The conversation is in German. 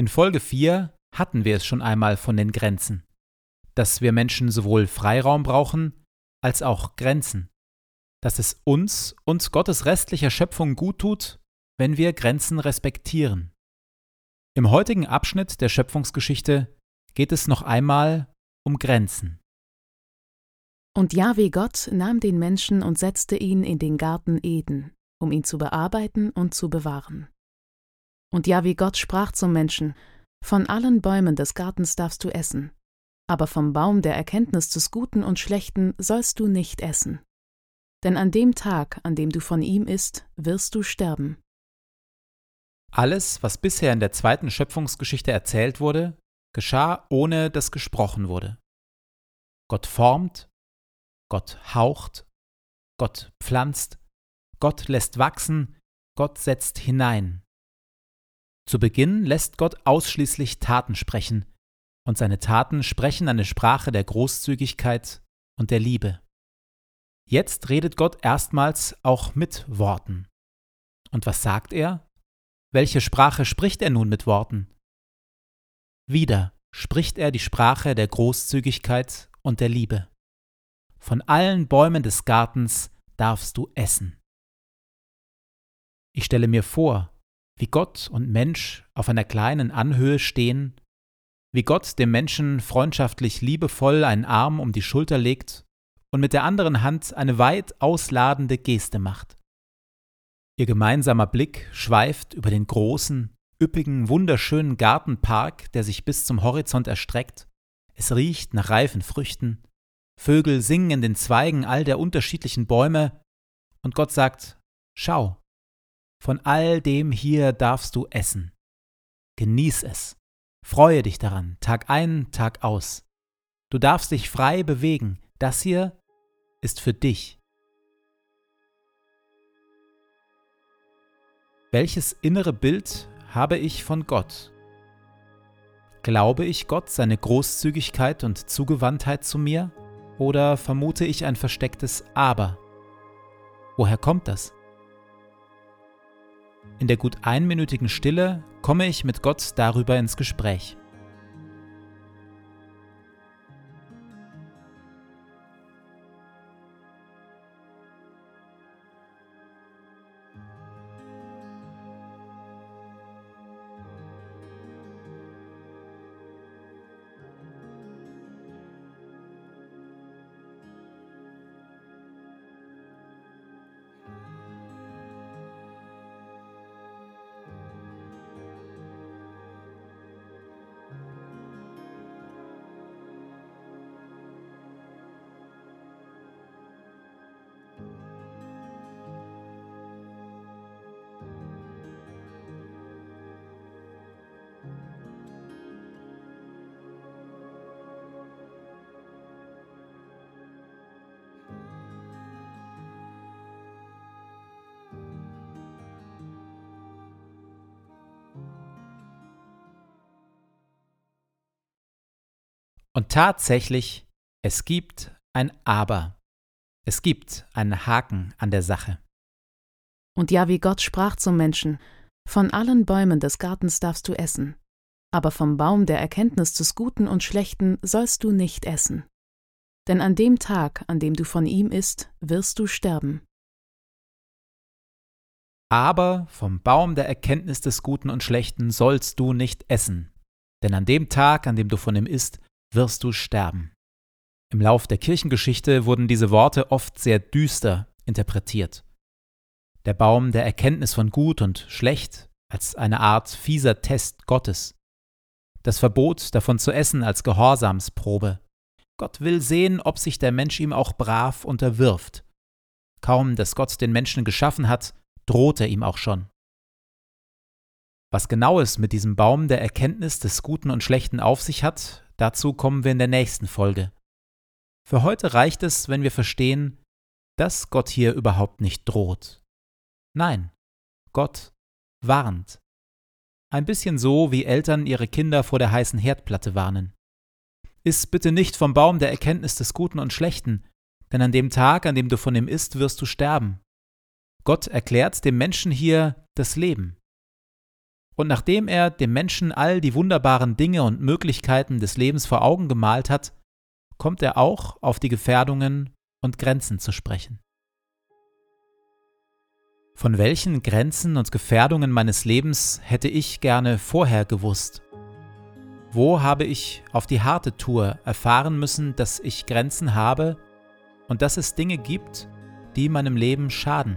In Folge 4 hatten wir es schon einmal von den Grenzen, dass wir Menschen sowohl Freiraum brauchen als auch Grenzen, dass es uns und Gottes restlicher Schöpfung gut tut, wenn wir Grenzen respektieren. Im heutigen Abschnitt der Schöpfungsgeschichte geht es noch einmal um Grenzen. Und Jahwe Gott nahm den Menschen und setzte ihn in den Garten Eden, um ihn zu bearbeiten und zu bewahren. Und ja, wie Gott sprach zum Menschen, von allen Bäumen des Gartens darfst du essen, aber vom Baum der Erkenntnis des Guten und Schlechten sollst du nicht essen. Denn an dem Tag, an dem du von ihm isst, wirst du sterben. Alles, was bisher in der zweiten Schöpfungsgeschichte erzählt wurde, geschah ohne dass gesprochen wurde. Gott formt, Gott haucht, Gott pflanzt, Gott lässt wachsen, Gott setzt hinein. Zu Beginn lässt Gott ausschließlich Taten sprechen, und seine Taten sprechen eine Sprache der Großzügigkeit und der Liebe. Jetzt redet Gott erstmals auch mit Worten. Und was sagt er? Welche Sprache spricht er nun mit Worten? Wieder spricht er die Sprache der Großzügigkeit und der Liebe. Von allen Bäumen des Gartens darfst du essen. Ich stelle mir vor, wie Gott und Mensch auf einer kleinen Anhöhe stehen, wie Gott dem Menschen freundschaftlich liebevoll einen Arm um die Schulter legt und mit der anderen Hand eine weit ausladende Geste macht. Ihr gemeinsamer Blick schweift über den großen, üppigen, wunderschönen Gartenpark, der sich bis zum Horizont erstreckt. Es riecht nach reifen Früchten, Vögel singen in den Zweigen all der unterschiedlichen Bäume, und Gott sagt, Schau, von all dem hier darfst du essen. Genieß es. Freue dich daran, Tag ein, Tag aus. Du darfst dich frei bewegen. Das hier ist für dich. Welches innere Bild habe ich von Gott? Glaube ich Gott seine Großzügigkeit und Zugewandtheit zu mir? Oder vermute ich ein verstecktes Aber? Woher kommt das? In der gut einminütigen Stille komme ich mit Gott darüber ins Gespräch. Und tatsächlich, es gibt ein Aber. Es gibt einen Haken an der Sache. Und ja, wie Gott sprach zum Menschen, von allen Bäumen des Gartens darfst du essen, aber vom Baum der Erkenntnis des Guten und Schlechten sollst du nicht essen. Denn an dem Tag, an dem du von ihm isst, wirst du sterben. Aber vom Baum der Erkenntnis des Guten und Schlechten sollst du nicht essen, denn an dem Tag, an dem du von ihm isst, wirst du sterben. Im Lauf der Kirchengeschichte wurden diese Worte oft sehr düster interpretiert. Der Baum der Erkenntnis von Gut und Schlecht als eine Art fieser Test Gottes. Das Verbot davon zu essen als Gehorsamsprobe. Gott will sehen, ob sich der Mensch ihm auch brav unterwirft. Kaum, dass Gott den Menschen geschaffen hat, droht er ihm auch schon. Was genau es mit diesem Baum der Erkenntnis des Guten und Schlechten auf sich hat, Dazu kommen wir in der nächsten Folge. Für heute reicht es, wenn wir verstehen, dass Gott hier überhaupt nicht droht. Nein, Gott warnt. Ein bisschen so, wie Eltern ihre Kinder vor der heißen Herdplatte warnen. Iss bitte nicht vom Baum der Erkenntnis des Guten und Schlechten, denn an dem Tag, an dem du von ihm isst, wirst du sterben. Gott erklärt dem Menschen hier das Leben. Und nachdem er dem Menschen all die wunderbaren Dinge und Möglichkeiten des Lebens vor Augen gemalt hat, kommt er auch auf die Gefährdungen und Grenzen zu sprechen. Von welchen Grenzen und Gefährdungen meines Lebens hätte ich gerne vorher gewusst? Wo habe ich auf die harte Tour erfahren müssen, dass ich Grenzen habe und dass es Dinge gibt, die meinem Leben schaden?